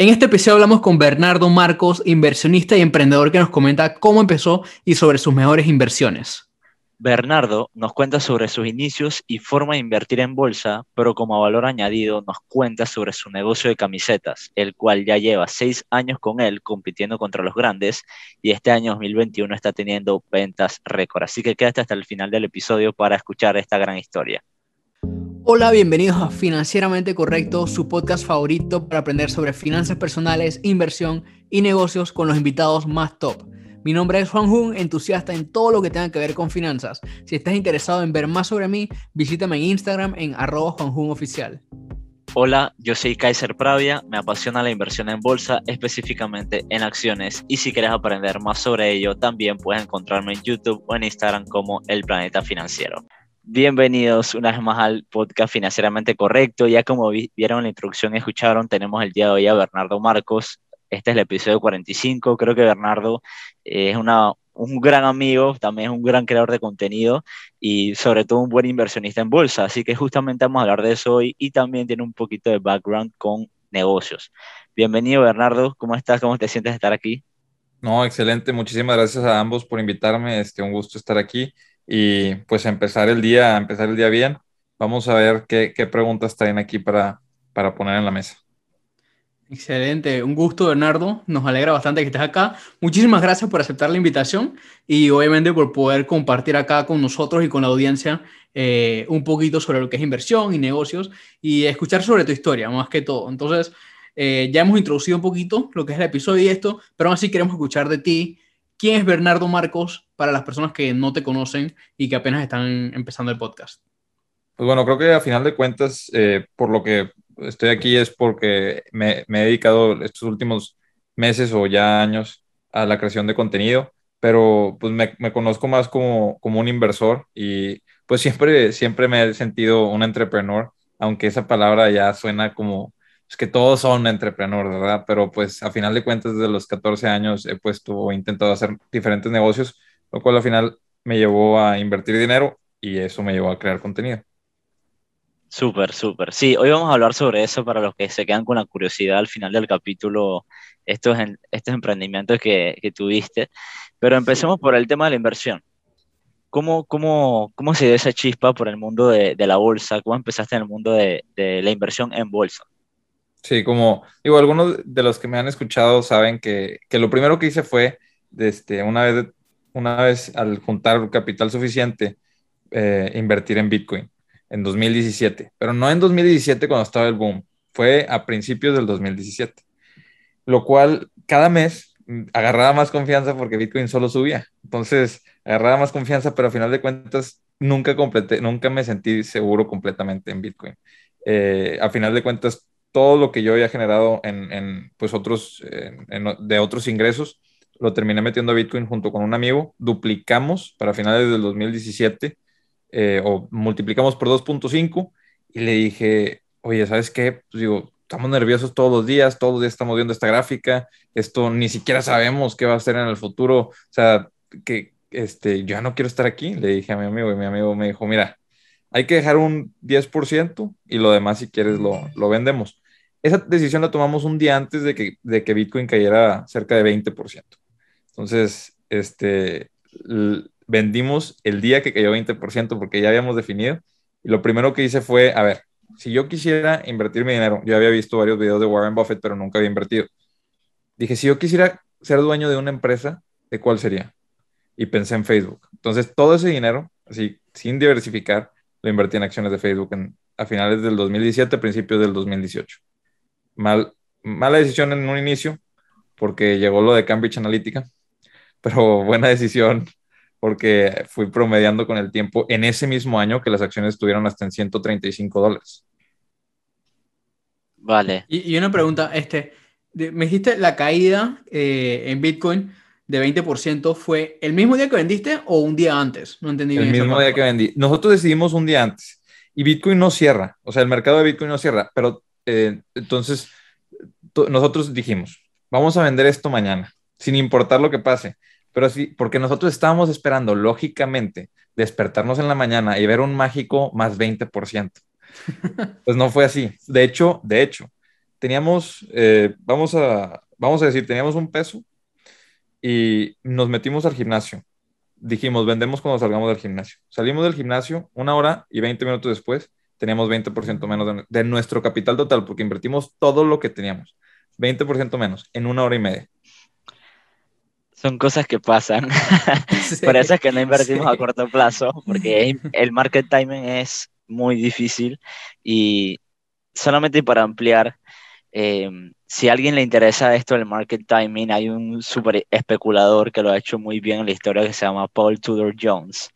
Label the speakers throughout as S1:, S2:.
S1: En este episodio hablamos con Bernardo Marcos, inversionista y emprendedor que nos comenta cómo empezó y sobre sus mejores inversiones.
S2: Bernardo nos cuenta sobre sus inicios y forma de invertir en bolsa, pero como valor añadido nos cuenta sobre su negocio de camisetas, el cual ya lleva seis años con él compitiendo contra los grandes y este año 2021 está teniendo ventas récord. Así que quédate hasta el final del episodio para escuchar esta gran historia.
S1: Hola, bienvenidos a Financieramente Correcto, su podcast favorito para aprender sobre finanzas personales, inversión y negocios con los invitados más top. Mi nombre es Juan Jun, entusiasta en todo lo que tenga que ver con finanzas. Si estás interesado en ver más sobre mí, visítame en Instagram en arroba.
S2: Hola, yo soy Kaiser Pravia, me apasiona la inversión en bolsa, específicamente en acciones, y si quieres aprender más sobre ello, también puedes encontrarme en YouTube o en Instagram como El Planeta Financiero. Bienvenidos una vez más al podcast Financieramente Correcto. Ya como vieron la introducción y escucharon, tenemos el día de hoy a Bernardo Marcos. Este es el episodio 45. Creo que Bernardo es una, un gran amigo, también es un gran creador de contenido y sobre todo un buen inversionista en bolsa. Así que justamente vamos a hablar de eso hoy y también tiene un poquito de background con negocios. Bienvenido Bernardo, ¿cómo estás? ¿Cómo te sientes de estar aquí?
S3: No, excelente. Muchísimas gracias a ambos por invitarme. Este, un gusto estar aquí y pues empezar el día, empezar el día bien. Vamos a ver qué, preguntas traen aquí para, para poner en la mesa.
S1: Excelente, un gusto Bernardo, nos alegra bastante que estés acá. Muchísimas gracias por aceptar la invitación y obviamente por poder compartir acá con nosotros y con la audiencia eh, un poquito sobre lo que es inversión y negocios y escuchar sobre tu historia, más que todo. Entonces, eh, ya hemos introducido un poquito lo que es el episodio y esto, pero aún así queremos escuchar de ti ¿Quién es Bernardo Marcos para las personas que no te conocen y que apenas están empezando el podcast?
S3: Pues bueno, creo que a final de cuentas, eh, por lo que estoy aquí es porque me, he dedicado estos últimos meses o ya años a la creación de contenido, pero pues me, me conozco más como, como un inversor y pues siempre, siempre me he sentido un entrepreneur, aunque esa palabra ya suena como es que todos son entrepreneurs, ¿verdad? Pero pues a final de cuentas, desde los 14 años he puesto o intentado hacer diferentes negocios, lo cual al final me llevó a invertir dinero y eso me llevó a crear contenido.
S2: Súper, súper. Sí, hoy vamos a hablar sobre eso para los que se quedan con la curiosidad al final del capítulo, estos, estos emprendimientos que, que tuviste. Pero empecemos por el tema de la inversión. ¿Cómo, cómo, cómo se dio esa chispa por el mundo de, de la bolsa? ¿Cómo empezaste en el mundo de, de la inversión en bolsa?
S3: Sí, como digo, algunos de los que me han escuchado saben que, que lo primero que hice fue, este, una, vez, una vez al juntar capital suficiente, eh, invertir en Bitcoin en 2017, pero no en 2017 cuando estaba el boom, fue a principios del 2017, lo cual cada mes mm, agarraba más confianza porque Bitcoin solo subía, entonces agarraba más confianza, pero a final de cuentas nunca completé, nunca me sentí seguro completamente en Bitcoin. Eh, a final de cuentas todo lo que yo había generado en, pues otros, de otros ingresos, lo terminé metiendo a Bitcoin junto con un amigo, duplicamos para finales del 2017 eh, o multiplicamos por 2.5 y le dije, oye, ¿sabes qué? Pues digo, estamos nerviosos todos los días, todos los días estamos viendo esta gráfica, esto ni siquiera sabemos qué va a ser en el futuro, o sea, que este, yo ya no quiero estar aquí, le dije a mi amigo y mi amigo me dijo, mira, hay que dejar un 10% y lo demás si quieres lo, lo vendemos. Esa decisión la tomamos un día antes de que, de que Bitcoin cayera cerca de 20%. Entonces, este, vendimos el día que cayó 20% porque ya habíamos definido. Y lo primero que hice fue, a ver, si yo quisiera invertir mi dinero, yo había visto varios videos de Warren Buffett, pero nunca había invertido. Dije, si yo quisiera ser dueño de una empresa, ¿de cuál sería? Y pensé en Facebook. Entonces, todo ese dinero, así, sin diversificar, lo invertí en acciones de Facebook a finales del 2017, principios del 2018 mal, mala decisión en un inicio, porque llegó lo de Cambridge Analytica, pero buena decisión porque fui promediando con el tiempo en ese mismo año que las acciones estuvieron hasta en 135 dólares.
S2: Vale.
S1: Y, una pregunta, este, me dijiste la caída eh, en Bitcoin de 20% fue el mismo día que vendiste o un día antes? No entendí
S3: bien. El mismo día que vendí. Nosotros decidimos un día antes y Bitcoin no cierra, o sea, el mercado de Bitcoin no cierra, pero eh, entonces, nosotros dijimos, vamos a vender esto mañana, sin importar lo que pase. Pero sí, porque nosotros estábamos esperando, lógicamente, despertarnos en la mañana y ver un mágico más 20%. Pues no fue así. De hecho, de hecho, teníamos, eh, vamos, a, vamos a decir, teníamos un peso y nos metimos al gimnasio. Dijimos, vendemos cuando salgamos del gimnasio. Salimos del gimnasio una hora y 20 minutos después teníamos 20% menos de, de, nuestro capital total porque invertimos todo lo que teníamos. 20% menos en una hora y media.
S2: Son cosas que pasan. Por eso es que no invertimos a corto plazo, porque el market timing es muy difícil y solamente para ampliar, eh, si a alguien le interesa esto del market timing, hay un super especulador que lo ha hecho muy bien en la historia que se llama Paul Tudor Jones.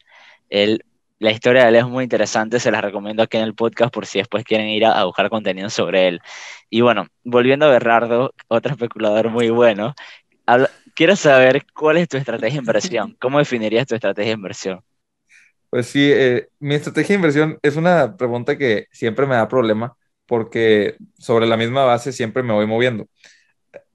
S2: Él, la historia de él es muy interesante, se la recomiendo aquí en el podcast por si después quieren ir a, buscar contenido sobre él. Y bueno, volviendo a Bernardo, otro especulador muy bueno, quiero saber cuál es tu estrategia de inversión. ¿Cómo definirías tu estrategia de inversión?
S3: Pues sí, eh, mi estrategia de inversión es una pregunta que siempre me da problema porque sobre la misma base siempre me voy moviendo.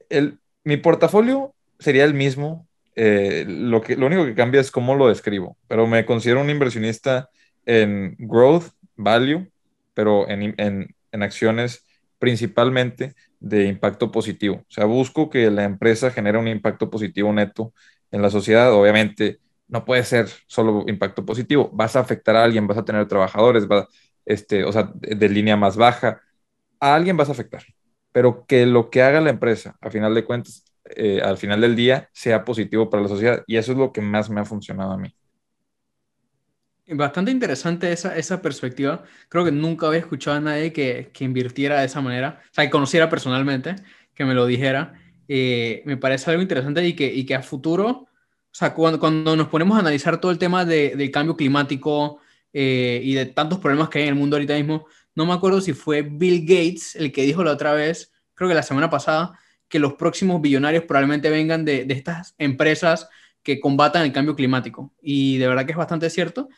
S3: El, mi portafolio sería el mismo, eh, lo, que, lo único que cambia es cómo lo describo, pero me considero un inversionista en growth, value, pero en, en, acciones principalmente de impacto positivo. O sea, busco que la empresa genere un impacto positivo neto en la sociedad. Obviamente, no puede ser solo impacto positivo. Vas a afectar a alguien, vas a tener trabajadores, va, este, o sea, de, línea más baja. A alguien vas a afectar. Pero que lo que haga la empresa, a final de cuentas, eh, al final del día, sea positivo para la sociedad. Y eso es lo que más me ha funcionado a mí.
S1: Bastante interesante esa, esa perspectiva. Creo que nunca había escuchado a nadie que, que invirtiera de esa manera, o sea, que conociera personalmente, que me lo dijera. Eh, me parece algo interesante y que, y que a futuro, o sea, cuando, cuando nos ponemos a analizar todo el tema de, del cambio climático eh, y de tantos problemas que hay en el mundo ahorita mismo, no me acuerdo si fue Bill Gates el que dijo la otra vez, creo que la semana pasada, que los próximos billonarios probablemente vengan de, de estas empresas que combatan el cambio climático. Y de verdad que es bastante cierto.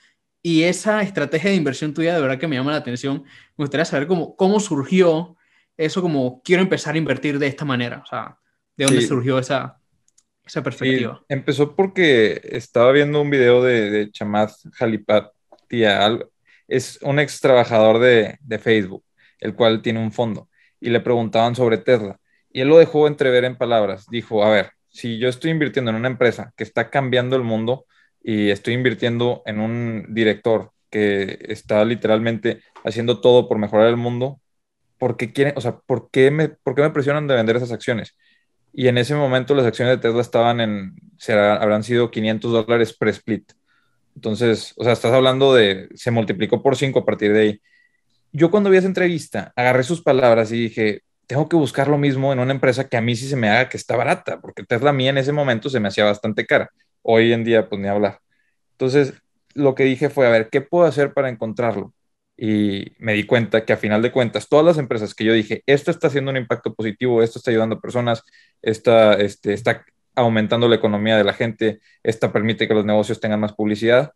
S1: Y esa estrategia de inversión tuya de verdad que me llama la atención. Me gustaría saber cómo, cómo surgió eso, como quiero empezar a invertir de esta manera. O sea, ¿de dónde surgió esa, esa perspectiva?
S3: empezó porque estaba viendo un video de, de Chamath es un ex trabajador de, de Facebook, el cual tiene un fondo, y le preguntaban sobre Tesla. Y él lo dejó entrever en palabras. Dijo, a ver, si yo estoy invirtiendo en una empresa que está cambiando el mundo, y estoy invirtiendo en un director que está literalmente haciendo todo por mejorar el mundo, ¿por qué quieren, o sea, por qué me, por qué me presionan de vender esas acciones? Y en ese momento las acciones de Tesla estaban en, será, habrán sido 500 dólares pre-split. Entonces, o sea, estás hablando de, se multiplicó por 5 a partir de ahí. Yo cuando vi esa entrevista, agarré sus palabras y dije, tengo que buscar lo mismo en una empresa que a mí sí se me haga que está barata, porque Tesla a mí en ese momento se me hacía bastante cara. Hoy en día, pues ni hablar. Entonces, lo que dije fue, a ver, ¿qué puedo hacer para encontrarlo? Y me di cuenta que a final de cuentas, todas las empresas que yo dije, esto está haciendo un impacto positivo, esto está ayudando a personas, esta, este, está aumentando la economía de la gente, esta permite que los negocios tengan más publicidad.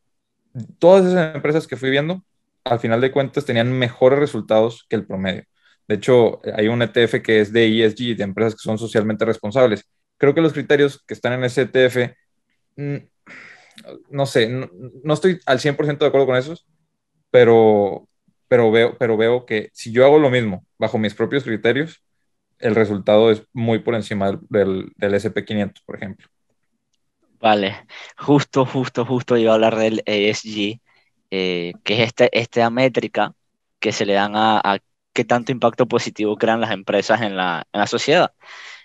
S3: Todas esas empresas que fui viendo, al final de cuentas, tenían mejores resultados que el promedio. De hecho, hay un ETF que es de ESG, de empresas que son socialmente responsables. Creo que los criterios que están en ese ETF Mm, no sé, no, estoy al 100% de acuerdo con esos, pero, pero, veo, pero veo que si yo hago lo mismo bajo mis propios criterios, el resultado es muy por encima del, del, SP500, por ejemplo.
S2: Vale, justo, justo, justo iba a hablar del ESG, eh, que es este, esta métrica que se le dan a, qué tanto impacto positivo crean las empresas en la, en la sociedad.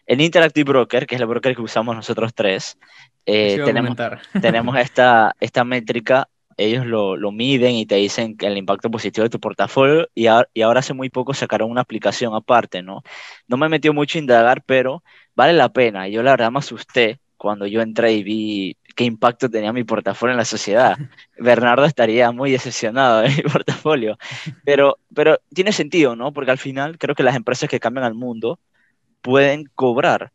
S2: El Interactive Broker, que es el broker que usamos nosotros tres, eh, tenemos, tenemos esta, esta métrica, ellos lo, lo, miden y te dicen el impacto positivo de tu portafolio y, y ahora hace muy poco sacaron una aplicación aparte, ¿no? No me metió mucho a indagar, pero vale la pena. Yo la verdad me asusté cuando yo entré y vi qué impacto tenía mi portafolio en la sociedad. Bernardo estaría muy decepcionado de mi portafolio, pero, pero tiene sentido, ¿no? Porque al final creo que las empresas que cambian al mundo pueden cobrar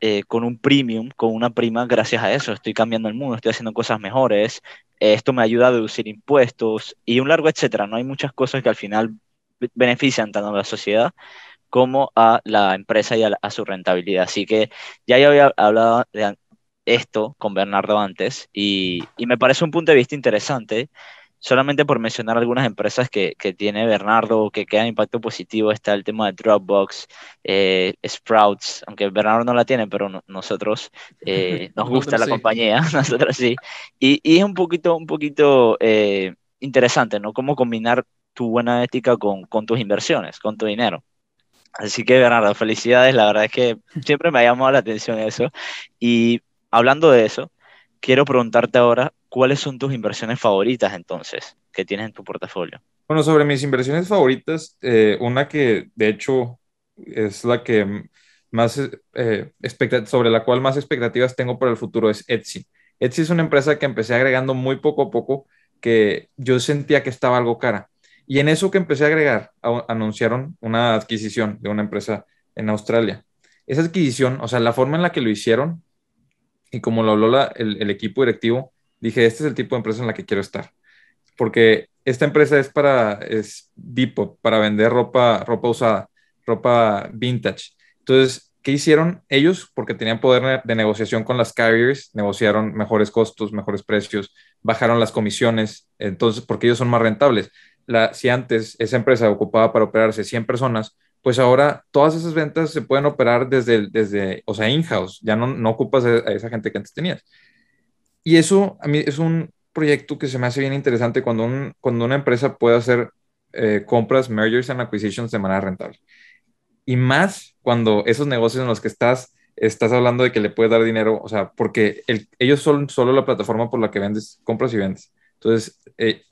S2: eh, con un premium, con una prima, gracias a eso. Estoy cambiando el mundo, estoy haciendo cosas mejores, esto me ayuda a deducir impuestos y un largo etcétera. No hay muchas cosas que al final benefician tanto a la sociedad como a la empresa y a, a su rentabilidad. Así que ya yo había hablado de esto con Bernardo antes y, y me parece un punto de vista interesante solamente por mencionar algunas empresas que, que tiene Bernardo que quedan impacto positivo, está el tema de Dropbox, eh, Sprouts, aunque Bernardo no la tiene, pero nosotros eh, nos gusta la compañía, nosotros sí. Y, y, es un poquito, un poquito eh, interesante, ¿no? Cómo combinar tu buena ética con, con tus inversiones, con tu dinero. Así que, Bernardo, felicidades. La verdad es que siempre me ha llamado la atención eso. Y hablando de eso, quiero preguntarte ahora, ¿cuáles son tus inversiones favoritas entonces que tienes en tu portafolio?
S3: Bueno, sobre mis inversiones favoritas, eh, una que de hecho es la que más eh, sobre la cual más expectativas tengo para el futuro es Etsy. Etsy es una empresa que empecé agregando muy poco a poco que yo sentía que estaba algo cara. Y en eso que empecé a agregar, anunciaron una adquisición de una empresa en Australia. Esa adquisición, o sea, la forma en la que lo hicieron y como lo habló el, equipo directivo, dije, este es el tipo de empresa en la que quiero estar. Porque esta empresa es para, es Depot, para vender ropa, ropa usada, ropa vintage. Entonces, ¿qué hicieron ellos? Porque tenían poder de negociación con las carriers, negociaron mejores costos, mejores precios, bajaron las comisiones, entonces, porque ellos son más rentables. La, si antes esa empresa ocupaba para operarse 100 personas, pues ahora todas esas ventas se pueden operar desde, desde o sea, in-house, ya no, no ocupas a esa gente que antes tenías. Y eso a mí es un proyecto que se me hace bien interesante cuando, un, cuando una empresa puede hacer eh, compras, mergers and acquisitions de manera rentable. Y más cuando esos negocios en los que estás, estás hablando de que le puedes dar dinero, o sea, porque ellos son solo la plataforma por la que vendes, compras y vendes. Entonces, eh,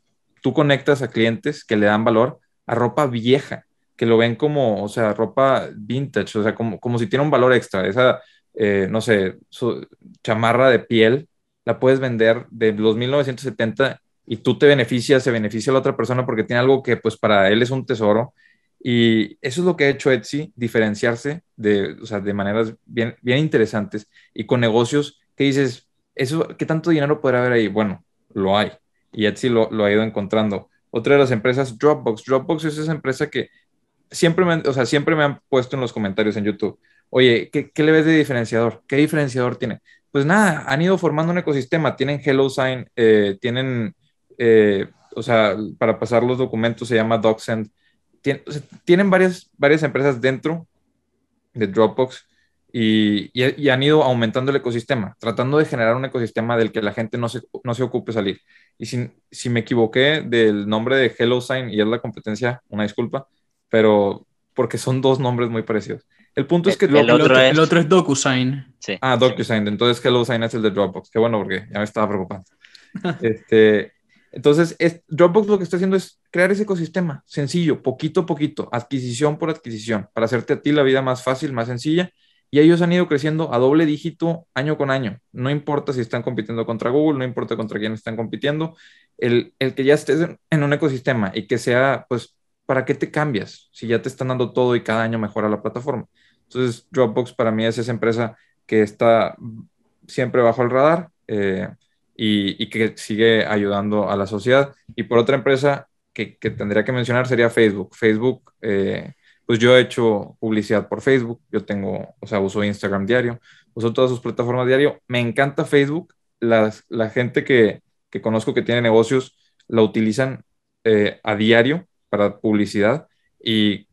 S3: tú conectas a clientes que le dan valor a ropa vieja que lo ven como, o sea, ropa vintage, o sea, como, como si tiene un valor extra. Esa, eh, no sé, su chamarra de piel, la puedes vender de los 1970 y tú te beneficias, se beneficia la otra persona porque tiene algo que pues para él es un tesoro. Y eso es lo que ha hecho Etsy, diferenciarse de, o sea, de maneras bien, bien interesantes y con negocios que dices, eso, ¿qué tanto dinero podrá haber ahí? Bueno, lo hay. Y Etsy lo, lo ha ido encontrando. Otra de las empresas, Dropbox. Dropbox es esa empresa que siempre me, o sea, siempre me han puesto en los comentarios en YouTube, oye, ¿qué, ¿qué, le ves de diferenciador? ¿Qué diferenciador tiene? Pues nada, han ido formando un ecosistema, tienen HelloSign, eh, tienen, eh, o sea, para pasar los documentos se llama DocSend, tienen varias, varias empresas dentro de Dropbox y, y, han ido aumentando el ecosistema, tratando de generar un ecosistema del que la gente no se, no se ocupe salir. Y si, si me equivoqué del nombre de HelloSign y es la competencia, una disculpa, pero porque son dos nombres muy parecidos. El punto es que
S1: el, otro, es... el otro es DocuSign.
S3: Sí. Ah, DocuSign. Entonces HelloSign es el de Dropbox. Qué bueno, porque ya me estaba preocupando. este, entonces, es, Dropbox lo que está haciendo es crear ese ecosistema sencillo, poquito a poquito, adquisición por adquisición, para hacerte a ti la vida más fácil, más sencilla. Y ellos han ido creciendo a doble dígito año con año. No importa si están compitiendo contra Google, no importa contra quién están compitiendo. El, el que ya estés en un ecosistema y que sea, pues, ¿para qué te cambias si ya te están dando todo y cada año mejora la plataforma? Entonces, Dropbox para mí es esa empresa que está siempre bajo el radar eh, y, que sigue ayudando a la sociedad. Y por otra empresa que, tendría que mencionar sería Facebook. Facebook, eh, pues yo he hecho publicidad por Facebook, yo tengo, o sea, uso Instagram diario, uso todas sus plataformas diario. Me encanta Facebook. la gente que, conozco que tiene negocios la utilizan eh, a diario para publicidad. Y,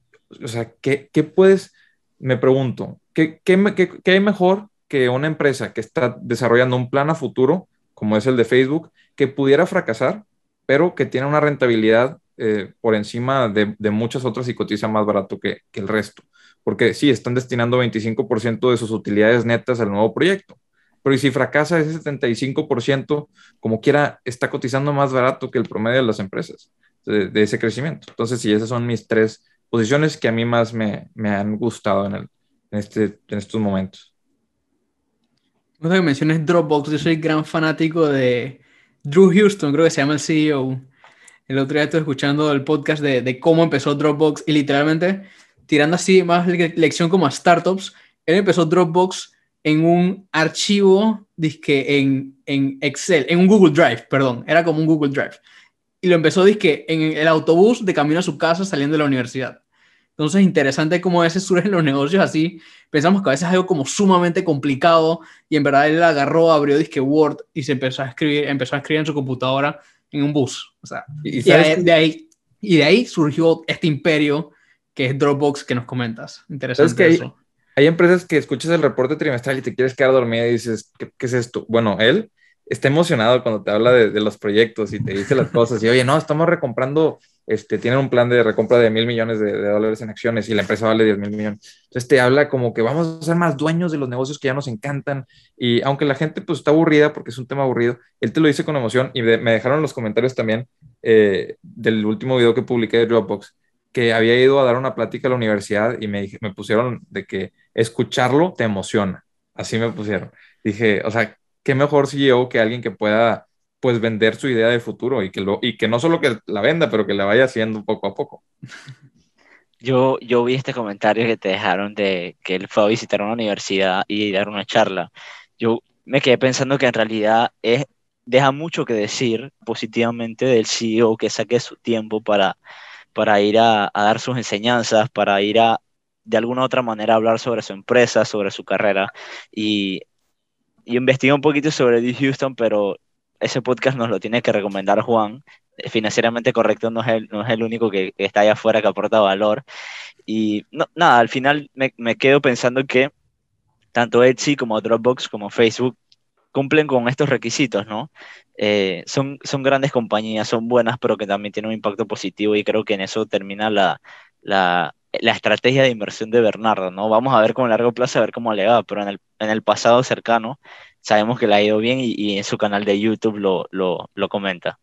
S3: o sea, ¿qué, qué puedes, me pregunto, ¿qué, qué, qué, hay mejor que una empresa que está desarrollando un plan a futuro, como es el de Facebook, que pudiera fracasar, pero que tiene una rentabilidad eh, por encima de, de, muchas otras y cotiza más barato que, que el resto? Porque sí, están destinando 25% de sus utilidades netas al nuevo proyecto, pero si fracasa ese 75%, como quiera, está cotizando más barato que el promedio de las empresas de, ese crecimiento. Entonces, sí, esas son mis tres posiciones que a mí más me, me han gustado en, el, en, este, en estos momentos.
S1: Cuando que menciones Dropbox, yo soy gran fanático de Drew Houston, creo que se llama el CEO. El otro día estuve escuchando el podcast de, de cómo empezó Dropbox y literalmente tirando así más lección como a startups, él empezó Dropbox en un archivo disque en, en Excel, en un Google Drive, perdón, era como un Google Drive y lo empezó disque en el autobús de camino a su casa saliendo de la universidad. Entonces, interesante cómo a veces surgen los negocios así. Pensamos que a veces es algo como sumamente complicado y en verdad él agarró, abrió disque Word y se empezó a escribir, empezó a escribir en su computadora en un bus. O sea, y, de, ahí, y de ahí surgió este imperio que es Dropbox que nos comentas. Interesante.
S3: que eso. Hay, empresas que escuchas el reporte trimestral y te quieres quedar dormida y dices, ¿qué, qué es esto? Bueno, él está emocionado cuando te habla de, de, los proyectos y te dice las cosas y, oye, no, estamos recomprando este, tienen un plan de recompra de mil millones de, dólares en acciones y la empresa vale 10 mil millones. Entonces te habla como que vamos a ser más dueños de los negocios que ya nos encantan y aunque la gente pues está aburrida porque es un tema aburrido, él te lo dice con emoción y me dejaron los comentarios también eh, del último video que publiqué de Dropbox que había ido a dar una plática a la universidad y me, me pusieron de que escucharlo te emociona. Así me pusieron. Dije, o sea, qué mejor yo que alguien que pueda pues vender su idea de futuro y que, lo, y que no solo que la venda, pero que la vaya haciendo poco a poco.
S2: Yo, yo vi este comentario que te dejaron de que él fue a visitar una universidad y dar una charla. Yo me quedé pensando que en realidad es, deja mucho que decir positivamente del CEO que saque su tiempo para, para ir a, dar sus enseñanzas, para ir a de alguna otra manera hablar sobre su empresa, sobre su carrera. Y yo investigué un poquito sobre D. Houston, pero ese podcast nos lo tiene que recomendar Juan. Financieramente correcto no es el, no es el único que, está allá afuera que aporta valor. Y no, nada, al final me, me quedo pensando que tanto Etsy como Dropbox como Facebook cumplen con estos requisitos, ¿no? Eh, son, son grandes compañías, son buenas, pero que también tienen un impacto positivo y creo que en eso termina la, la, la estrategia de inversión de Bernardo, ¿no? Vamos a ver con largo plazo, a ver cómo le va, pero en el, en el pasado cercano sabemos que le ha ido bien y, en su canal de YouTube lo, lo, lo comenta.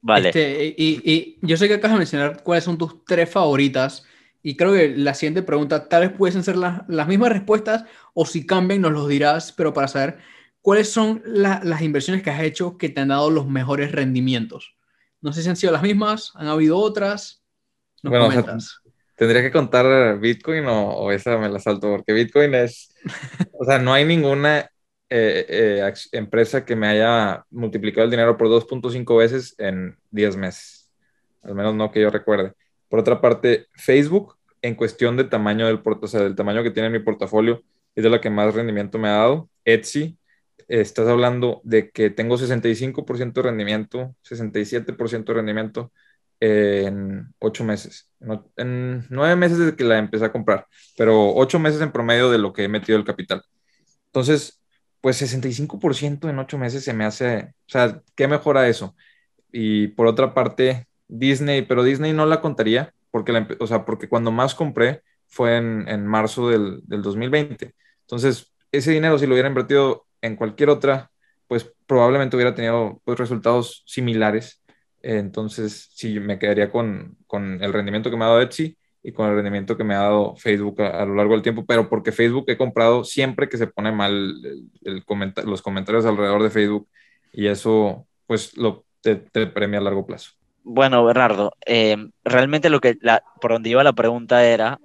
S1: Vale. Este, y, y, yo sé que acabas de mencionar cuáles son tus tres favoritas. Y creo que la siguiente pregunta tal vez pueden ser las mismas respuestas o si cambian nos los dirás, pero para saber cuáles son las inversiones que has hecho que te han dado los mejores rendimientos. No sé si han sido las mismas, han habido otras.
S3: Bueno, tendría que contar Bitcoin o, o, esa me la salto, porque Bitcoin es, o sea, no hay ninguna eh, eh, empresa que me haya multiplicado el dinero por 2.5 veces en 10 meses, al menos no que yo recuerde. Por otra parte, Facebook, en cuestión de tamaño del portafolio, o sea, del tamaño que tiene mi portafolio, es de la que más rendimiento me ha dado. Etsy, estás hablando de que tengo 65% de rendimiento, 67% de rendimiento en ocho meses. En nueve meses desde que la empecé a comprar, pero ocho meses en promedio de lo que he metido el capital. Entonces, pues 65% en ocho meses se me hace, o sea, ¿qué mejora eso? Y por otra parte, Disney, pero Disney no la contaría, porque, o sea, porque cuando más compré fue en, en marzo del, del 2020. Entonces, ese dinero, si lo hubiera invertido en cualquier otra, pues probablemente hubiera tenido pues, resultados similares entonces, sí, me quedaría con, con, el rendimiento que me ha dado Etsy y con el rendimiento que me ha dado Facebook a, lo largo del tiempo, pero porque Facebook he comprado siempre que se pone mal el, los comentarios alrededor de Facebook y eso pues lo te, premia a largo plazo.
S2: Bueno, Bernardo, eh, realmente lo que la, por donde iba la pregunta era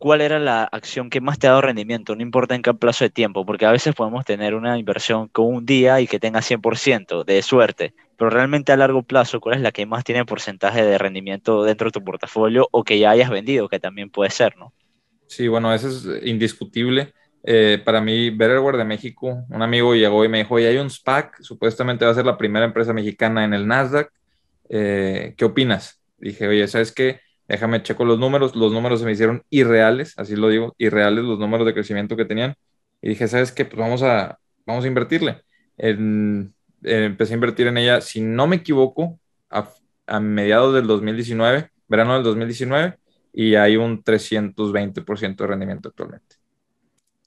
S2: cuál era la acción que más te ha dado rendimiento, no importa en qué plazo de tiempo, porque a veces podemos tener una inversión con un día y que tenga 100% de suerte, pero realmente a largo plazo, ¿cuál es la que más tiene porcentaje de rendimiento dentro de tu portafolio o que ya hayas vendido, que también puede ser, ¿no?
S3: Sí, bueno, eso es indiscutible. Eh, para mí, Betterware de México, un amigo llegó y me dijo, oye, hay un SPAC, supuestamente va a ser la primera empresa mexicana en el Nasdaq, eh, ¿qué opinas? Dije, oye, ¿sabes qué? Déjame checo los números, los números se me hicieron irreales, así lo digo, irreales los números de crecimiento que tenían. Y dije, ¿sabes qué? Pues vamos a, vamos a invertirle. empecé a invertir en ella, si no me equivoco, a, mediados del 2019, verano del 2019, y hay un 320% de rendimiento actualmente.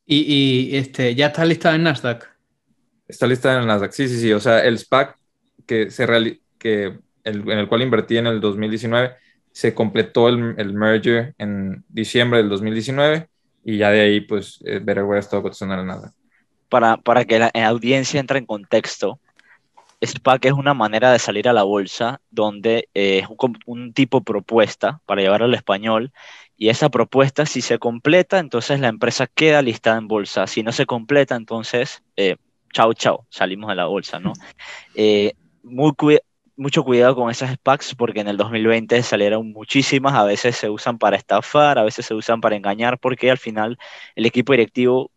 S1: ¿Y, y este, ya está lista en Nasdaq?
S3: Está lista en Nasdaq, sí, sí, sí. O sea, el SPAC que, se que en el cual invertí en el 2019 se completó el, el, merger en diciembre del 2019 y ya de ahí, pues, eh, Betterware ha estado cotizando en nada.
S2: Para, para que la, audiencia entre en contexto, SPAC es una manera de salir a la bolsa donde eh, es un, un, tipo propuesta para llevar al español y esa propuesta si se completa, entonces la empresa queda listada en bolsa. Si no se completa, entonces, eh, chao, chao, salimos de la bolsa, ¿no? Eh, muy, mucho cuidado con esas SPACs porque en el 2020 salieron muchísimas, a veces se usan para estafar, a veces se usan para engañar porque al final el equipo directivo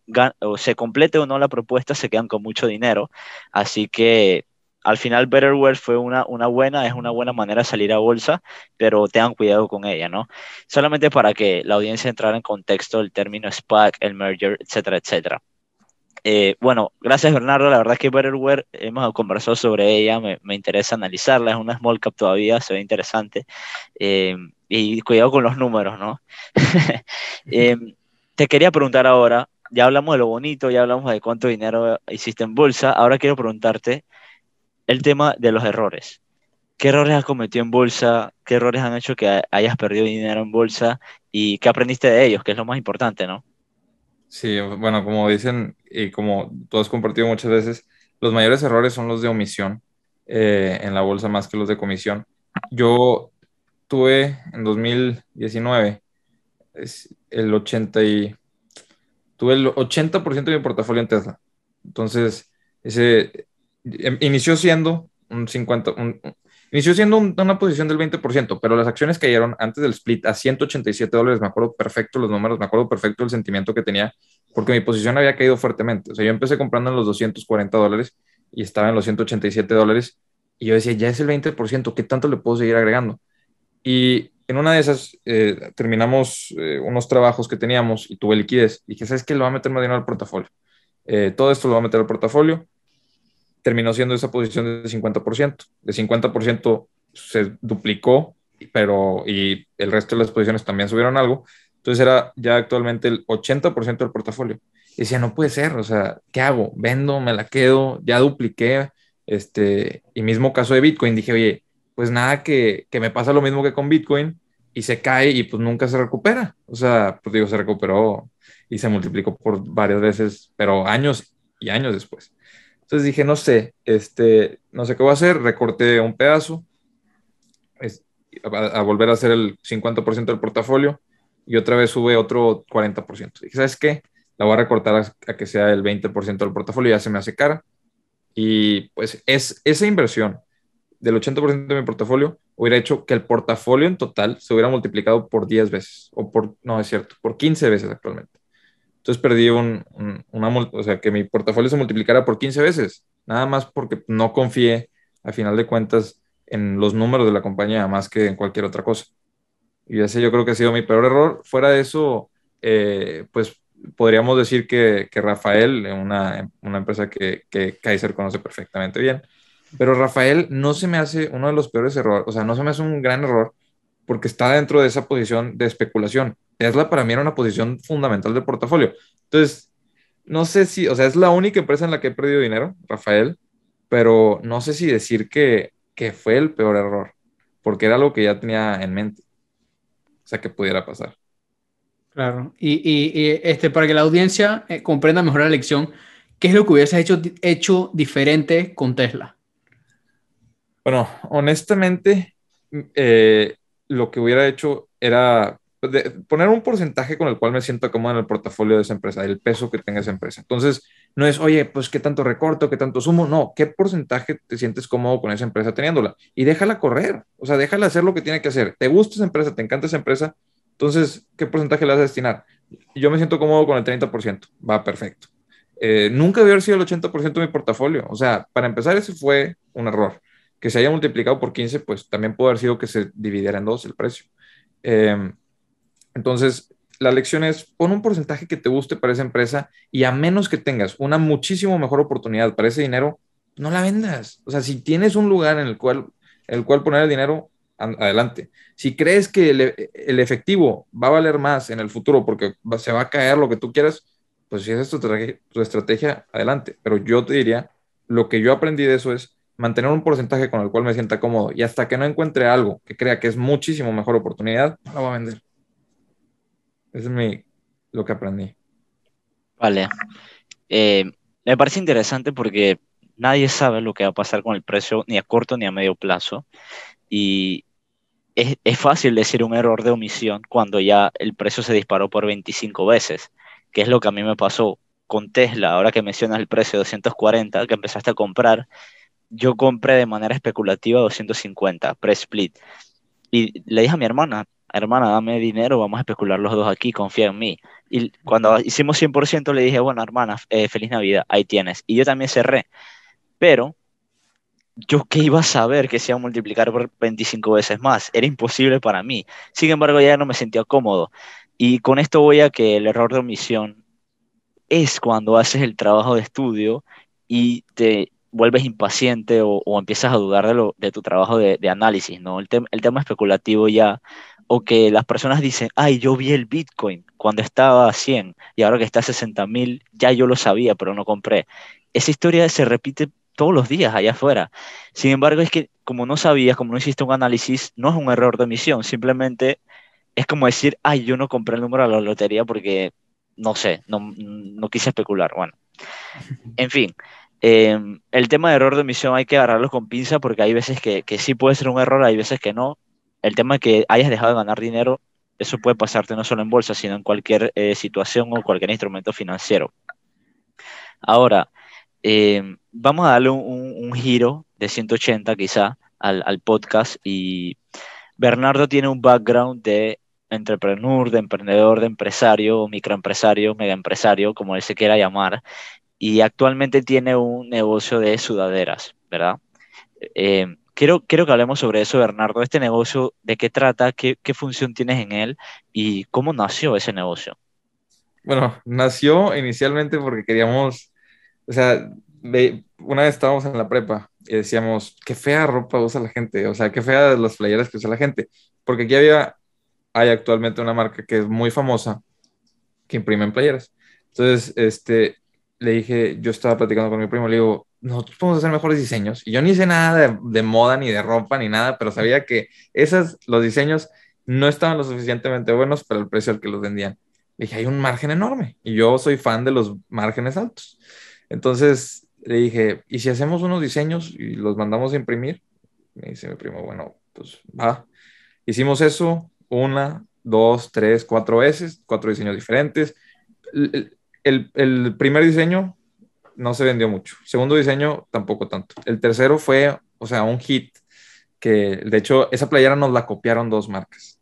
S2: se complete o no la propuesta se quedan con mucho dinero. Así que al final Betterware fue una, una buena, es una buena manera de salir a bolsa, pero tengan cuidado con ella, ¿no? Solamente para que la audiencia entrara en contexto el término SPAC, el merger, etcétera, etcétera. Eh, bueno, gracias Bernardo, la verdad es que Betterware hemos conversado sobre ella, me, me interesa analizarla, es una small cap todavía, se ve interesante. Eh, y cuidado con los números, ¿no? Eh, te quería preguntar ahora, ya hablamos de lo bonito, ya hablamos de cuánto dinero hiciste en bolsa, ahora quiero preguntarte el tema de los errores. ¿Qué errores has cometido en bolsa? ¿Qué errores han hecho que hayas perdido dinero en bolsa? ¿Y qué aprendiste de ellos? Que es lo más importante, ¿no?
S3: Sí, bueno, como dicen y como tú has compartido muchas veces, los mayores errores son los de omisión eh, en la bolsa más que los de comisión. Yo tuve en 2019 el 80 y, tuve el 80% de mi portafolio en Tesla. Entonces, ese em, inició siendo un 50, inició siendo una posición del 20%, pero las acciones cayeron antes del split a 187 dólares. Me acuerdo perfecto los números, me acuerdo perfecto el sentimiento que tenía, porque mi posición había caído fuertemente. O sea, yo empecé comprando en los 240 dólares y estaba en los 187 dólares. Y yo decía, ya es el 20%, ¿qué tanto le puedo seguir agregando? Y en una de esas eh, terminamos eh, unos trabajos que teníamos y tuve liquidez. Y dije, ¿sabes qué? Lo va a meter más dinero al portafolio. Eh, todo esto lo va a meter al portafolio terminó siendo esa posición de 50%. De 50% se duplicó, pero y el resto de las posiciones también subieron algo. Entonces era ya actualmente el 80% del portafolio. Y decía, no puede ser, o sea, ¿qué hago? ¿Vendo? ¿Me la quedo? Ya dupliqué. Este, y mismo caso de Bitcoin, dije, oye, pues nada, que, que me pasa lo mismo que con Bitcoin y se cae y pues nunca se recupera. O sea, pues digo, se recuperó y se multiplicó por varias veces, pero años y años después. Entonces dije, no sé, este, no sé qué voy a hacer, recorté un pedazo a, volver a hacer el 50% del portafolio y otra vez sube otro 40%. Dije, ¿sabes qué? La voy a recortar a, que sea el 20% del portafolio, ya se me hace cara. Y pues es esa inversión del 80% de mi portafolio hubiera hecho que el portafolio en total se hubiera multiplicado por 10 veces, o por, no es cierto, por 15 veces actualmente. Entonces perdí un, una, o sea, que mi portafolio se multiplicara por 15 veces, nada más porque no confié, a final de cuentas, en los números de la compañía más que en cualquier otra cosa. Y ese yo creo que ha sido mi peor error. Fuera de eso, eh, pues podríamos decir que, que Rafael, una, una empresa que, que Kaiser conoce perfectamente bien, pero Rafael no se me hace uno de los peores errores, o sea, no se me hace un gran error porque está dentro de esa posición de especulación. Tesla para mí era una posición fundamental del portafolio. Entonces, no sé si, o sea, es la única empresa en la que he perdido dinero, Rafael, pero no sé si decir que, que fue el peor error, porque era algo que ya tenía en mente. O sea, que pudiera pasar.
S1: Claro, y, y, este, para que la audiencia eh, comprenda mejor la lección, ¿qué es lo que hubieses hecho, hecho diferente con Tesla?
S3: Bueno, honestamente, eh, lo que hubiera hecho era poner un porcentaje con el cual me siento cómodo en el portafolio de esa empresa, el peso que tenga esa empresa. Entonces, no es, oye, pues qué tanto recorto, qué tanto sumo, no, qué porcentaje te sientes cómodo con esa empresa teniéndola y déjala correr, o sea, déjala hacer lo que tiene que hacer. ¿Te gusta esa empresa? ¿Te encanta esa empresa? Entonces, ¿qué porcentaje le vas a destinar? Yo me siento cómodo con el 30%, va perfecto. Eh, nunca haber sido el 80% de mi portafolio, o sea, para empezar, ese fue un error que se haya multiplicado por 15, pues también puede haber sido que se dividiera en dos el precio. Em, entonces, la lección es, pon un porcentaje que te guste para esa empresa y a menos que tengas una muchísimo mejor oportunidad para ese dinero, no la vendas. O sea, si tienes un lugar en el cual, el cual poner el dinero, adelante. Si crees que el, efectivo va a valer más en el futuro porque se va a caer lo que tú quieras, pues si esa es tu estrategia, adelante. Pero yo te diría, lo que yo aprendí de eso es, mantener un porcentaje con el cual me sienta cómodo y hasta que no encuentre algo que crea que es muchísimo mejor oportunidad, no la voy a vender. Eso es mi, lo que aprendí.
S2: Vale. Eh, me parece interesante porque nadie sabe lo que va a pasar con el precio ni a corto ni a medio plazo. Y es, es, fácil decir un error de omisión cuando ya el precio se disparó por 25 veces, que es lo que a mí me pasó con Tesla. Ahora que mencionas el precio de 240 que empezaste a comprar, yo compré de manera especulativa 250 pre-split. Y le dije a mi hermana, hermana, dame dinero, vamos a especular los dos aquí, confía en mí. Y cuando hicimos 100% le dije, bueno, hermana, eh, feliz Navidad, ahí tienes. Y yo también cerré. Pero yo qué iba a saber que se iba a multiplicar por 25 veces más. Era imposible para mí. Sin embargo, ya no me sentía cómodo. Y con esto voy a que el error de omisión es cuando haces el trabajo de estudio y te vuelves impaciente o, empiezas a dudar de, lo, de tu trabajo de, análisis, ¿no? El, el tema especulativo ya, o que las personas dicen, ay, yo vi el Bitcoin cuando estaba a 100 y ahora que está a 60 mil, ya yo lo sabía, pero no compré. Esa historia se repite todos los días allá afuera. Sin embargo, es que como no sabías, como no hiciste un análisis, no es un error de emisión, simplemente es como decir, ay, yo no compré el número de la lotería porque, no sé, no, no quise especular. Bueno, en fin, em, el tema de error de emisión hay que agarrarlo con pinza porque hay veces que, que, sí puede ser un error, hay veces que no. El tema de que hayas dejado de ganar dinero, eso puede pasarte no solo en bolsa, sino en cualquier eh, situación o cualquier instrumento financiero. Ahora, em, vamos a darle un, giro de 180 quizá al, al podcast y Bernardo tiene un background de entrepreneur, de emprendedor, de empresario, microempresario, megaempresario, como él se quiera llamar, y actualmente tiene un negocio de sudaderas, ¿verdad? Eh, quiero, quiero que hablemos sobre eso, Bernardo, este negocio, de qué trata, qué, función tienes en él y cómo nació ese negocio.
S3: Bueno, nació inicialmente porque queríamos, o sea, una vez estábamos en la prepa y decíamos, qué fea ropa usa la gente, o sea, qué fea las playeras que usa la gente, porque aquí había hay actualmente una marca que es muy famosa que imprime en playeras. Entonces, este, le dije, yo estaba platicando con mi primo, le digo, nosotros podemos hacer mejores diseños. Y yo ni sé nada de, moda, ni de ropa, ni nada, pero sabía que esos, los diseños no estaban lo suficientemente buenos para el precio al que los vendían. Le dije, hay un margen enorme y yo soy fan de los márgenes altos. Entonces le dije, ¿y si hacemos unos diseños y los mandamos a imprimir? Me dice mi primo, bueno, pues va. Hicimos eso, una, dos, tres, cuatro veces, cuatro diseños diferentes. El, el, primer diseño no se vendió mucho. segundo diseño tampoco tanto. El tercero fue, o sea, un hit que de hecho esa playera nos la copiaron dos marcas.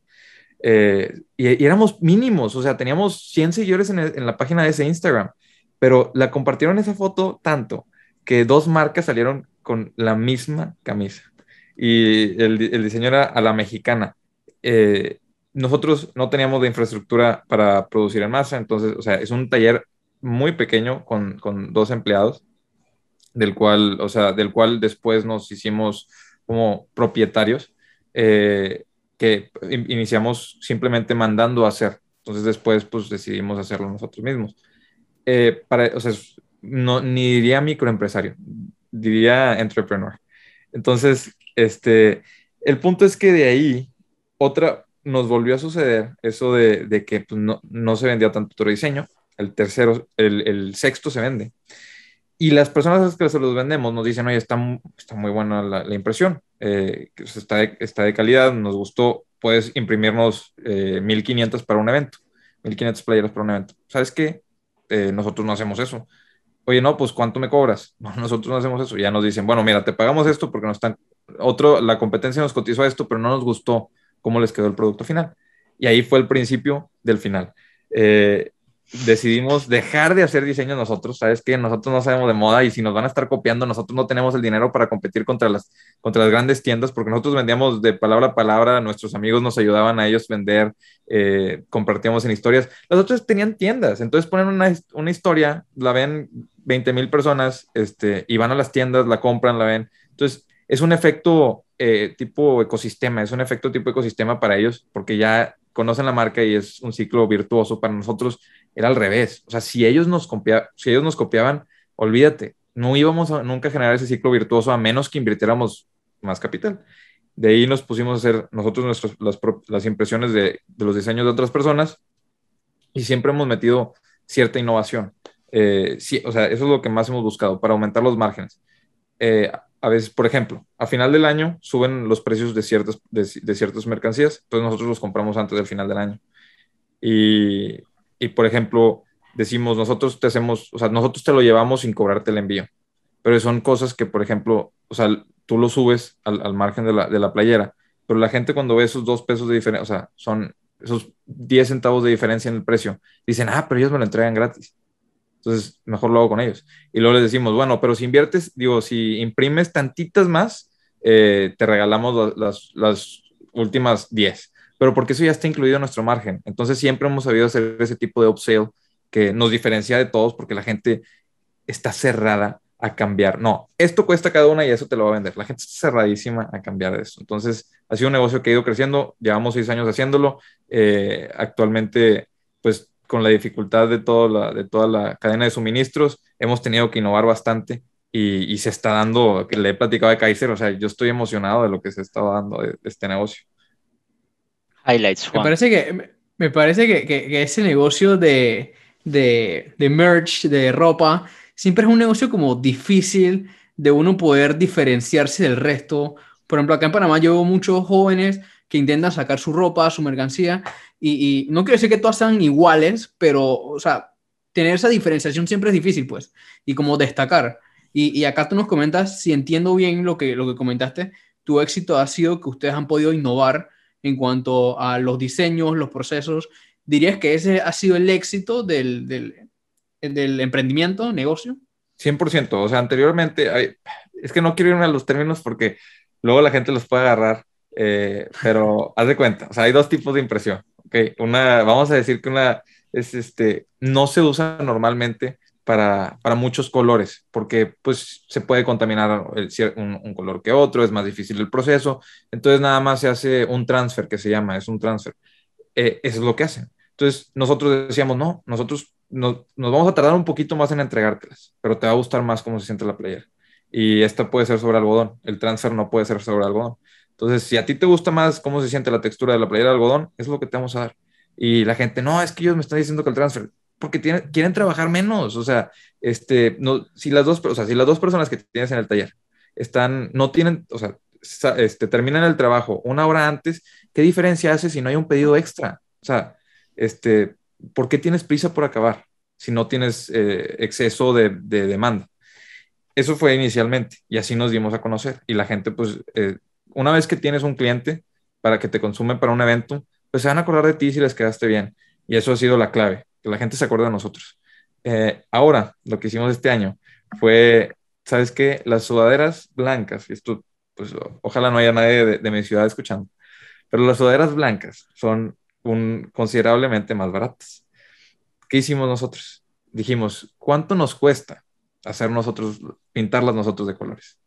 S3: Eh, y, éramos mínimos, o sea, teníamos 100 seguidores en, en, la página de ese Instagram, pero la compartieron esa foto tanto que dos marcas salieron con la misma camisa. Y el, el diseño era a la mexicana. Eh, nosotros no teníamos de infraestructura para producir en masa, entonces, o sea, es un taller muy pequeño con, con dos empleados, del cual, o sea, del cual después nos hicimos como propietarios, eh, que iniciamos simplemente mandando a hacer. Entonces después, pues decidimos hacerlo nosotros mismos. Eh, para, o sea, no, ni diría microempresario, diría entrepreneur. Entonces, este, el punto es que de ahí otra, nos volvió a suceder eso de, que pues, no, se vendía tanto otro diseño. El tercero, el, sexto se vende. Y las personas que se los vendemos nos dicen, oye, está, está muy buena la, impresión, eh, está, de, está de calidad, nos gustó, puedes imprimirnos 1500 eh, para un evento, 1500 playeras para un evento. ¿Sabes qué? Eh, nosotros no hacemos eso. Oye, no, pues ¿cuánto me cobras? No, nosotros no hacemos eso. Ya nos dicen, bueno, mira, te pagamos esto porque nos están, otro, la competencia nos cotizó esto, pero no nos gustó cómo les quedó el producto final. Y ahí fue el principio del final. Eh, decidimos dejar de hacer diseños nosotros, ¿sabes que Nosotros no sabemos de moda y si nos van a estar copiando, nosotros no tenemos el dinero para competir contra las, contra las grandes tiendas porque nosotros vendíamos de palabra a palabra, nuestros amigos nos ayudaban a ellos vender, eh, compartíamos en historias. Los otros tenían tiendas, entonces ponen una, una historia, la ven 20 mil personas este, y van a las tiendas, la compran, la ven. Entonces, es un efecto eh, tipo ecosistema, es un efecto tipo ecosistema para ellos, porque ya conocen la marca y es un ciclo virtuoso. Para nosotros era al revés. O sea, si ellos nos, si ellos nos copiaban, olvídate, no íbamos a nunca generar ese ciclo virtuoso a menos que invirtiéramos más capital. De ahí nos pusimos a hacer nosotros nuestros, las, impresiones de, los diseños de otras personas y siempre hemos metido cierta innovación. Eh, sí, o sea, eso es lo que más hemos buscado para aumentar los márgenes. Eh, a veces, por ejemplo, a final del año suben los precios de ciertas, de, ciertas mercancías, entonces nosotros los compramos antes del final del año. Y, y, por ejemplo, decimos, nosotros te hacemos, o sea, nosotros te lo llevamos sin cobrarte el envío, pero son cosas que, por ejemplo, o sea, tú lo subes al, al margen de la, de la, playera, pero la gente cuando ve esos dos pesos de diferencia, o sea, son esos 10 centavos de diferencia en el precio, dicen, ah, pero ellos me lo entregan gratis. Entonces, mejor lo hago con ellos. Y luego les decimos, bueno, pero si inviertes, digo, si imprimes tantitas más, eh, te regalamos las, las últimas 10. Pero porque eso ya está incluido en nuestro margen. Entonces, siempre hemos sabido hacer ese tipo de upsell que nos diferencia de todos porque la gente está cerrada a cambiar. No, esto cuesta cada una y eso te lo va a vender. La gente está cerradísima a cambiar eso. Entonces, ha sido un negocio que ha ido creciendo. Llevamos seis años haciéndolo. Eh, actualmente, pues con la dificultad de, toda la, de toda la cadena de suministros, hemos tenido que innovar bastante y, se está dando, que le he platicado de Kaiser, o sea, yo estoy emocionado de lo que se está dando de, este negocio.
S2: Highlights,
S1: Juan. Me parece que, me parece que, que, ese negocio de, de, de merch, de ropa, siempre es un negocio como difícil de uno poder diferenciarse del resto. Por ejemplo, acá en Panamá yo veo muchos jóvenes que intentan sacar su ropa, su mercancía, y, no quiero decir que todas sean iguales, pero, o sea, tener esa diferenciación siempre es difícil, pues, y como destacar. Y, acá tú nos comentas, si entiendo bien lo que, lo que comentaste, tu éxito ha sido que ustedes han podido innovar en cuanto a los diseños, los procesos. ¿Dirías que ese ha sido el éxito del, del, del emprendimiento, negocio?
S3: 100%, o sea, anteriormente, hay, es que no quiero irme a los términos porque luego la gente los puede agarrar, eh, pero haz de cuenta, o sea, hay dos tipos de impresión, ¿ok? Una, vamos a decir que una es, este, no se usa normalmente para, para muchos colores, porque pues se puede contaminar un, un, color que otro, es más difícil el proceso, entonces nada más se hace un transfer que se llama, es un transfer. Eh, eso es lo que hacen. Entonces nosotros decíamos, no, nosotros nos, nos, vamos a tardar un poquito más en entregártelas, pero te va a gustar más cómo se siente la playera. Y esta puede ser sobre algodón, el transfer no puede ser sobre algodón. Entonces, si a ti te gusta más cómo se siente la textura de la playera de algodón, es lo que te vamos a dar. Y la gente, no, es que ellos me están diciendo que el transfer, porque quieren trabajar menos. O sea, este, no, si, las dos, o sea, si las dos personas que tienes en el taller están, no tienen, o sea, este, terminan el trabajo una hora antes, ¿qué diferencia hace si no hay un pedido extra? O sea, este, ¿por qué tienes prisa por acabar si no tienes eh, exceso de, demanda? Eso fue inicialmente y así nos dimos a conocer. Y la gente, pues, eh, una vez que tienes un cliente para que te consume para un evento, pues se van a acordar de ti si les quedaste bien. Y eso ha sido la clave, que la gente se acuerde de nosotros. Eh, ahora, lo que hicimos este año fue, ¿sabes qué? Las sudaderas blancas, y esto, pues ojalá no haya nadie de, mi ciudad escuchando, pero las sudaderas blancas son un, considerablemente más baratas. ¿Qué hicimos nosotros? Dijimos, ¿cuánto nos cuesta hacer nosotros, pintarlas nosotros de colores?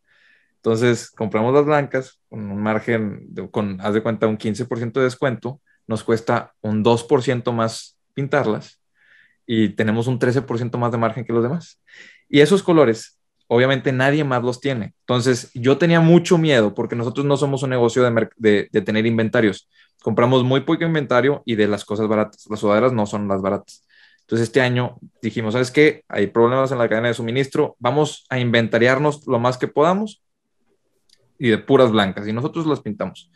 S3: Entonces, compramos las blancas con un margen, de, con, haz de cuenta, un 15% de descuento, nos cuesta un 2% más pintarlas y tenemos un 13% más de margen que los demás. Y esos colores, obviamente nadie más los tiene. Entonces, yo tenía mucho miedo porque nosotros no somos un negocio de, de tener inventarios compramos muy poco inventario y de las cosas baratas. Las sudaderas no son las baratas. Entonces este año dijimos, ¿sabes qué? Hay problemas en la cadena de suministro, vamos a inventariarnos lo más que podamos y de puras blancas. Y nosotros las pintamos.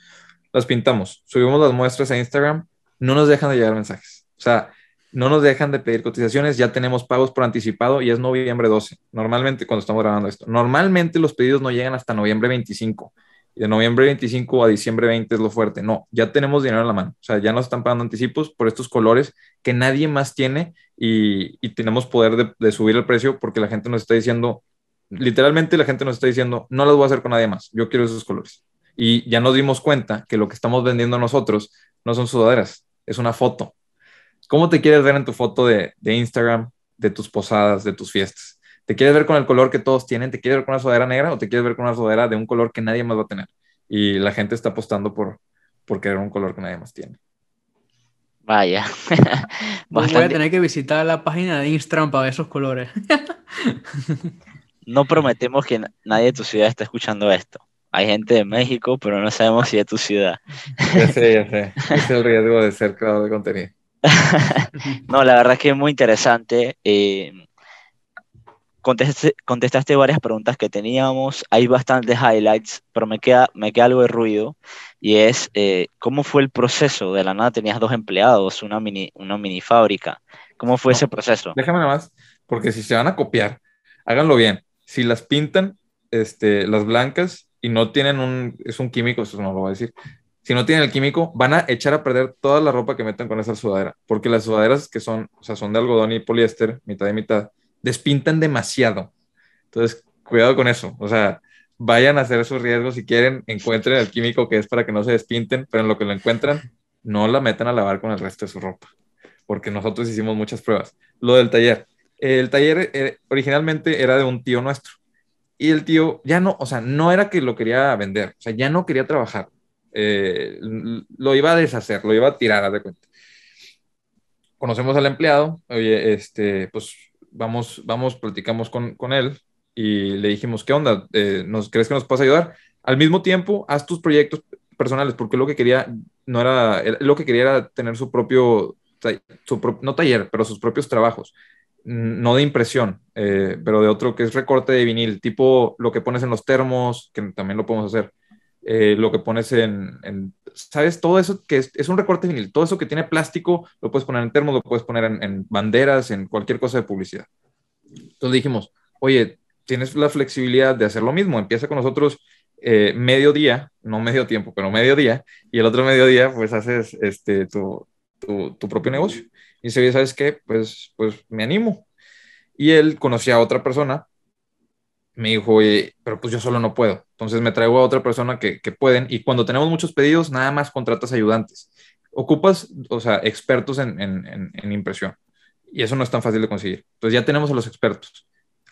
S3: Las pintamos, subimos las muestras a Instagram, no nos dejan de llegar mensajes. O sea, no nos dejan de pedir cotizaciones, ya tenemos pagos por anticipado y es noviembre 12. Normalmente, cuando estamos grabando esto, normalmente los pedidos no llegan hasta noviembre 25 de noviembre 25 a diciembre 20 es lo fuerte. No, ya tenemos dinero en la mano. O sea, ya nos están pagando anticipos por estos colores que nadie más tiene y, tenemos poder de, subir el precio porque la gente nos está diciendo, literalmente la gente nos está diciendo, no las voy a hacer con nadie más, yo quiero esos colores. Y ya nos dimos cuenta que lo que estamos vendiendo nosotros no son sudaderas, es una foto. ¿Cómo te quieres ver en tu foto de, de Instagram, de tus posadas, de tus fiestas? ¿Te quieres ver con el color que todos tienen? ¿Te quieres ver con una sudadera negra o te quieres ver con una sudadera de un color que nadie más va a tener? Y la gente está apostando por, por querer un color que nadie más tiene.
S2: Vaya.
S1: Voy a tener que visitar la página de Instagram para ver esos colores.
S2: no prometemos que nadie de tu ciudad esté escuchando esto. Hay gente de México, pero no sabemos si es tu ciudad.
S3: Ya sé, ya sé. Es el riesgo de ser creador de contenido.
S2: no, la verdad es que es muy interesante. Eh, contestaste, contestaste varias preguntas que teníamos, hay bastantes highlights, pero me queda, me queda algo de ruido y es eh, cómo fue el proceso. De la nada tenías dos empleados, una mini, una mini fábrica. ¿Cómo fue ese proceso?
S3: Déjame nada más, porque si se van a copiar, háganlo bien. Si las pintan, este, las blancas, y no tienen un, es un químico, eso no lo voy a decir, si no tienen el químico, van a echar a perder toda la ropa que metan con esa sudadera, porque las sudaderas que son, o sea, son de algodón y poliéster, mitad y mitad, despintan demasiado. Entonces, cuidado con eso. O sea, vayan a hacer esos riesgos si quieren, encuentren el químico que es para que no se despinten, pero en lo que lo encuentran, no la metan a lavar con el resto de su ropa, porque nosotros hicimos muchas pruebas. Lo del taller. El taller eh, originalmente era de un tío nuestro y el tío ya no, o sea, no era que lo quería vender, o sea, ya no quería trabajar. Eh, lo iba a deshacer, lo iba a tirar, a de cuenta. Conocemos al empleado, oye, este, pues vamos, vamos, platicamos con, con él y le dijimos, ¿qué onda? Eh, ¿nos, ¿Crees que nos puedes ayudar? Al mismo tiempo, haz tus proyectos personales, porque lo que quería no era, lo que quería era tener su propio, su no taller, pero sus propios trabajos, no de impresión, eh, pero de otro que es recorte de vinil, tipo lo que pones en los termos, que también lo podemos hacer, eh, lo que pones en, ¿sabes? Todo eso que es, un recorte de vinil, todo eso que tiene plástico, lo puedes poner en termos, lo puedes poner en, banderas, en cualquier cosa de publicidad. Entonces dijimos, oye, tienes la flexibilidad de hacer lo mismo, empieza con nosotros eh, medio día, no medio tiempo, pero medio día, y el otro medio día, pues haces este, tu, tu, tu propio negocio. Y dice, ¿sabes qué? Pues, pues me animo. Y él conocía a otra persona, me dijo, oye, pero pues yo solo no puedo. Entonces me traigo a otra persona que, que pueden, y cuando tenemos muchos pedidos, nada más contratas ayudantes. Ocupas, o sea, expertos en, en, en impresión. Y eso no es tan fácil de conseguir. Entonces ya tenemos a los expertos.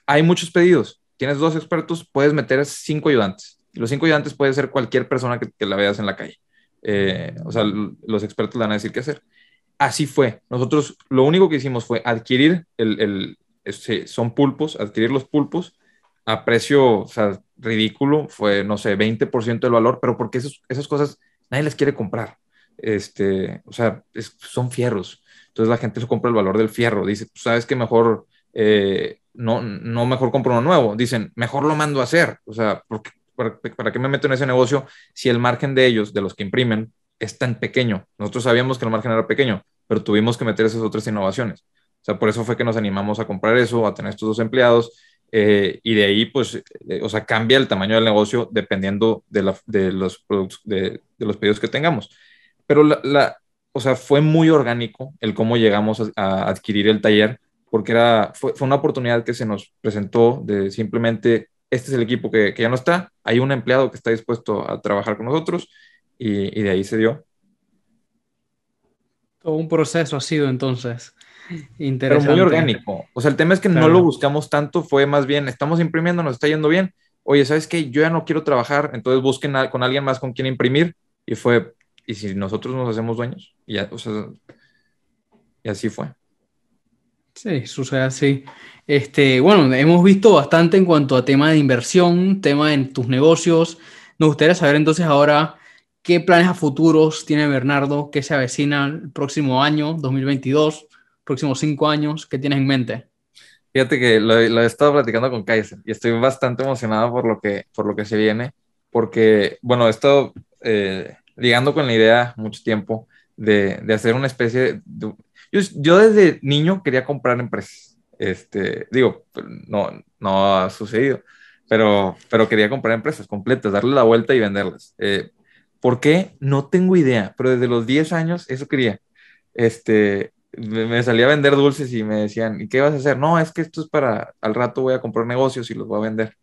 S3: Hay muchos pedidos. Tienes dos expertos, puedes meter cinco ayudantes los cinco ayudantes puede ser cualquier persona que, la veas en la calle. Eh, o sea, los expertos le van a decir qué hacer. Así fue. Nosotros lo único que hicimos fue adquirir el, el este, son pulpos, adquirir los pulpos a precio, ridículo, fue, no sé, 20% del valor, pero porque esas cosas nadie les quiere comprar. Este, o sea, son fierros. Entonces la gente se compra el valor del fierro. Dice, pues, sabes que mejor, eh, no, no mejor compro uno nuevo. Dicen, mejor lo mando a hacer. O sea, porque ¿para, qué me meto en ese negocio si el margen de ellos, de los que imprimen, es tan pequeño? Nosotros sabíamos que el margen era pequeño, pero tuvimos que meter esas otras innovaciones. O sea, por eso fue que nos animamos a comprar eso, a tener estos dos empleados, eh, y de ahí, pues, eh, o sea, cambia el tamaño del negocio dependiendo de, los, productos, de, los pedidos que tengamos. Pero la, o sea, fue muy orgánico el cómo llegamos a, adquirir el taller, porque era, fue, una oportunidad que se nos presentó de simplemente este es el equipo que, ya no está, hay un empleado que está dispuesto a trabajar con nosotros y, de ahí se dio.
S1: Todo un proceso ha sido entonces. Interesante.
S3: Pero muy orgánico. O sea, el tema es que no lo buscamos tanto, fue más bien, estamos imprimiendo, nos está yendo bien. Oye, ¿sabes qué? Yo ya no quiero trabajar, entonces busquen con alguien más con quien imprimir. Y fue, ¿y si nosotros nos hacemos dueños? Y, ya, o sea, y así fue.
S1: Sí, sucede así. Este, bueno, hemos visto bastante en cuanto a tema de inversión, tema en tus negocios. Nos gustaría saber entonces ahora qué planes a futuros tiene Bernardo, qué se avecina el próximo año, 2022, próximos cinco años, qué tienes en mente.
S3: Fíjate que lo, he estado platicando con Kaiser y estoy bastante emocionado por lo que, por lo que se viene, porque, bueno, he estado eh, ligando con la idea mucho tiempo de, de hacer una especie de... Yo, yo desde niño quería comprar empresas este, digo, no, no ha sucedido, pero, pero quería comprar empresas completas, darle la vuelta y venderlas. Eh, ¿Por qué? No tengo idea, pero desde los 10 años eso quería. Este, me, salía a vender dulces y me decían, ¿y qué vas a hacer? No, es que esto es para, al rato voy a comprar negocios y los voy a vender.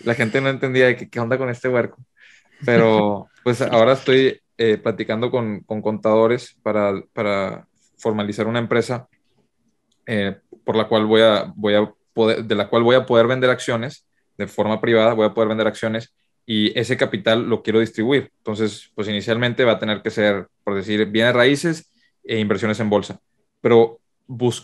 S3: La gente no entendía de qué, qué onda con este huerco. Pero pues ahora estoy eh, platicando con, con contadores para, para formalizar una empresa eh, por la cual voy a, voy a poder, de la cual voy a poder vender acciones de forma privada, voy a poder vender acciones y ese capital lo quiero distribuir. Entonces, pues inicialmente va a tener que ser, por decir, bienes raíces e inversiones en bolsa. Pero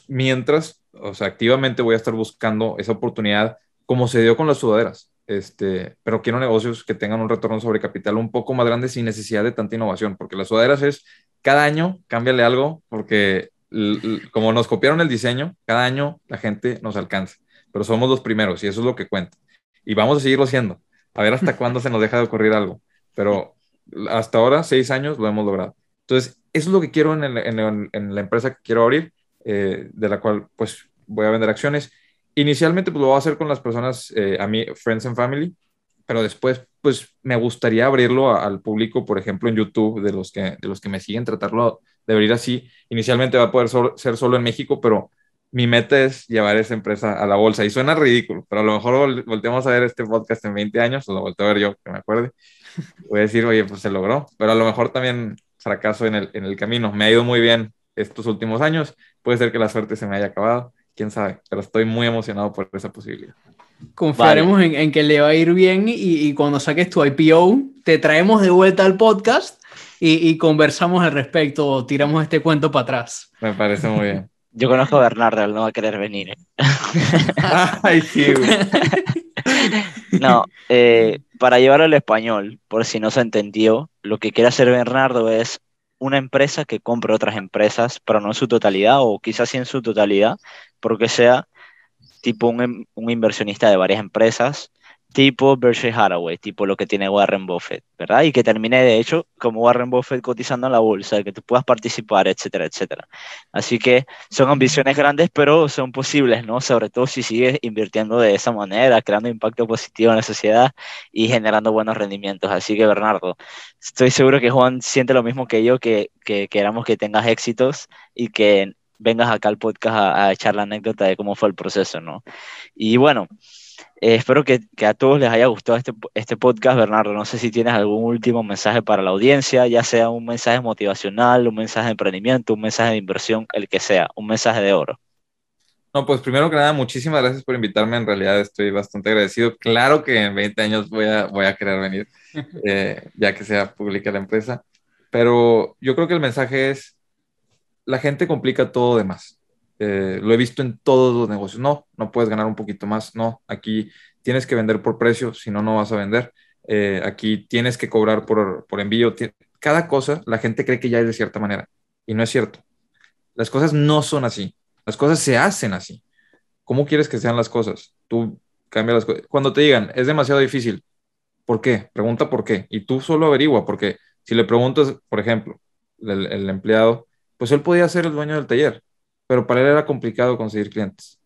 S3: mientras, o sea, activamente voy a estar buscando esa oportunidad como se dio con las sudaderas. Este, pero quiero negocios que tengan un retorno sobre capital un poco más grande sin necesidad de tanta innovación, porque las sudaderas es cada año cámbiale algo, porque como nos copiaron el diseño, cada año la gente nos alcanza, pero somos los primeros y eso es lo que cuenta. Y vamos a seguirlo siendo. A ver hasta cuándo se nos deja de ocurrir algo. Pero hasta ahora, seis años, lo hemos logrado. Entonces, eso es lo que quiero en, la empresa que quiero abrir, eh, de la cual pues voy a vender acciones. Inicialmente pues lo voy a hacer con las personas, eh, a mí, Friends and Family, pero después pues me gustaría abrirlo al público, por ejemplo, en YouTube, de los que, de los que me siguen, tratarlo de abrir así. Inicialmente va a poder ser solo en México, pero mi meta es llevar esa empresa a la bolsa. Y suena ridículo, pero a lo mejor volteamos a ver este podcast en 20 años, o lo volteo a ver yo, que me acuerde. Voy a decir, oye, pues se logró, pero a lo mejor también fracaso en el, en el camino. Me ha ido muy bien estos últimos años, puede ser que la suerte se me haya acabado, quién sabe, pero estoy muy emocionado por esa posibilidad.
S1: Confiaremos en, que le va a ir bien y, cuando saques tu IPO, te traemos de vuelta al podcast y, conversamos al respecto, tiramos este cuento para atrás.
S3: Me parece muy bien.
S2: Yo conozco a Bernardo, él no va a querer venir. ¿eh?
S3: Ay, sí,
S2: No, eh, para llevarlo al español, por si no se entendió, lo que quiere hacer Bernardo es una empresa que compre otras empresas, pero no en su totalidad, o quizás sí en su totalidad, porque sea tipo un, un inversionista de varias empresas tipo Berkshire Hathaway, tipo lo que tiene Warren Buffett, ¿verdad? Y que termine de hecho como Warren Buffett cotizando en la bolsa, que tú puedas participar, etcétera, etcétera. Así que son ambiciones grandes, pero son posibles, ¿no? Sobre todo si sigues invirtiendo de esa manera, creando impacto positivo en la sociedad y generando buenos rendimientos. Así que Bernardo, estoy seguro que Juan siente lo mismo que yo, que, que queramos que tengas éxitos y que vengas acá al podcast a, a echar la anécdota de cómo fue el proceso, ¿no? Y bueno, eh, espero que, que, a todos les haya gustado este, este podcast, Bernardo. No sé si tienes algún último mensaje para la audiencia, ya sea un mensaje motivacional, un mensaje de emprendimiento, un mensaje de inversión, el que sea, un mensaje de oro.
S3: No, pues primero que nada, muchísimas gracias por invitarme. En realidad estoy bastante agradecido. Claro que en 20 años voy a, voy a querer venir, eh, ya que sea pública la empresa. Pero yo creo que el mensaje es, la gente complica todo de más. Eh, lo he visto en todos los negocios. No, no puedes ganar un poquito más. No, aquí tienes que vender por precio, si no, no vas a vender. Eh, aquí tienes que cobrar por, por envío. Cada cosa, la gente cree que ya es de cierta manera y no es cierto. Las cosas no son así. Las cosas se hacen así. ¿Cómo quieres que sean las cosas? Tú cambias las cosas. Cuando te digan, es demasiado difícil, ¿por qué? Pregunta por qué. Y tú solo averigua, porque si le preguntas, por ejemplo, el, el empleado, pues él podía ser el dueño del taller pero para él era complicado conseguir clientes.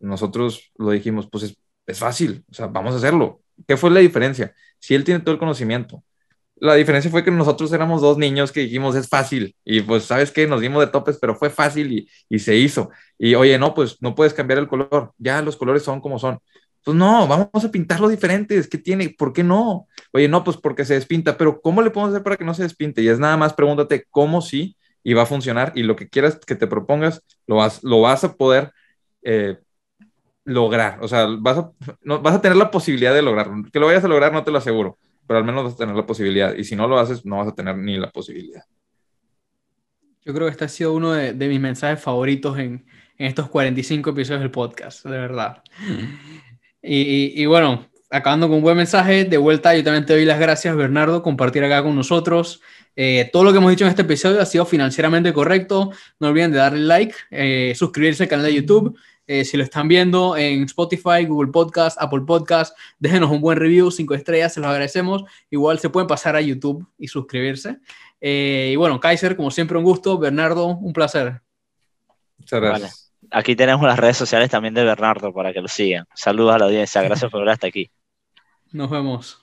S3: Nosotros lo dijimos, pues es, es, fácil, o sea, vamos a hacerlo. ¿Qué fue la diferencia? Si él tiene todo el conocimiento. La diferencia fue que nosotros éramos dos niños que dijimos, es fácil. Y pues, ¿sabes qué? Nos dimos de topes, pero fue fácil y, y se hizo. Y oye, no, pues no puedes cambiar el color. Ya los colores son como son. Pues no, vamos a pintarlo diferentes. ¿Qué tiene? ¿Por qué no? Oye, no, pues porque se despinta. Pero ¿cómo le podemos hacer para que no se despinte? Y es nada más pregúntate cómo sí y va a funcionar y lo que quieras que te propongas lo vas, lo vas a poder eh, lograr. O sea, vas a, vas a tener la posibilidad de lograrlo. Que lo vayas a lograr no te lo aseguro, pero al menos vas a tener la posibilidad. Y si no lo haces, no vas a tener ni la posibilidad.
S1: Yo creo que este ha sido uno de, mis mensajes favoritos en, en, estos 45 episodios del podcast, de verdad. Y, y, bueno, acabando con un buen mensaje, de vuelta yo también te doy las gracias, Bernardo, compartir acá con nosotros. Eh, todo lo que hemos dicho en este episodio ha sido financieramente correcto. No olviden de darle like, eh, suscribirse al canal de YouTube. Eh, si lo están viendo en Spotify, Google Podcast, Apple Podcast, déjenos un buen review, cinco estrellas, se los agradecemos. Igual se pueden pasar a YouTube y suscribirse. y bueno, Kaiser, como siempre, un gusto. Bernardo, un placer.
S3: Muchas gracias.
S2: Aquí tenemos las redes sociales también de Bernardo para que lo sigan. Saludos a la audiencia. Gracias por ver hasta aquí.
S1: Nos vemos.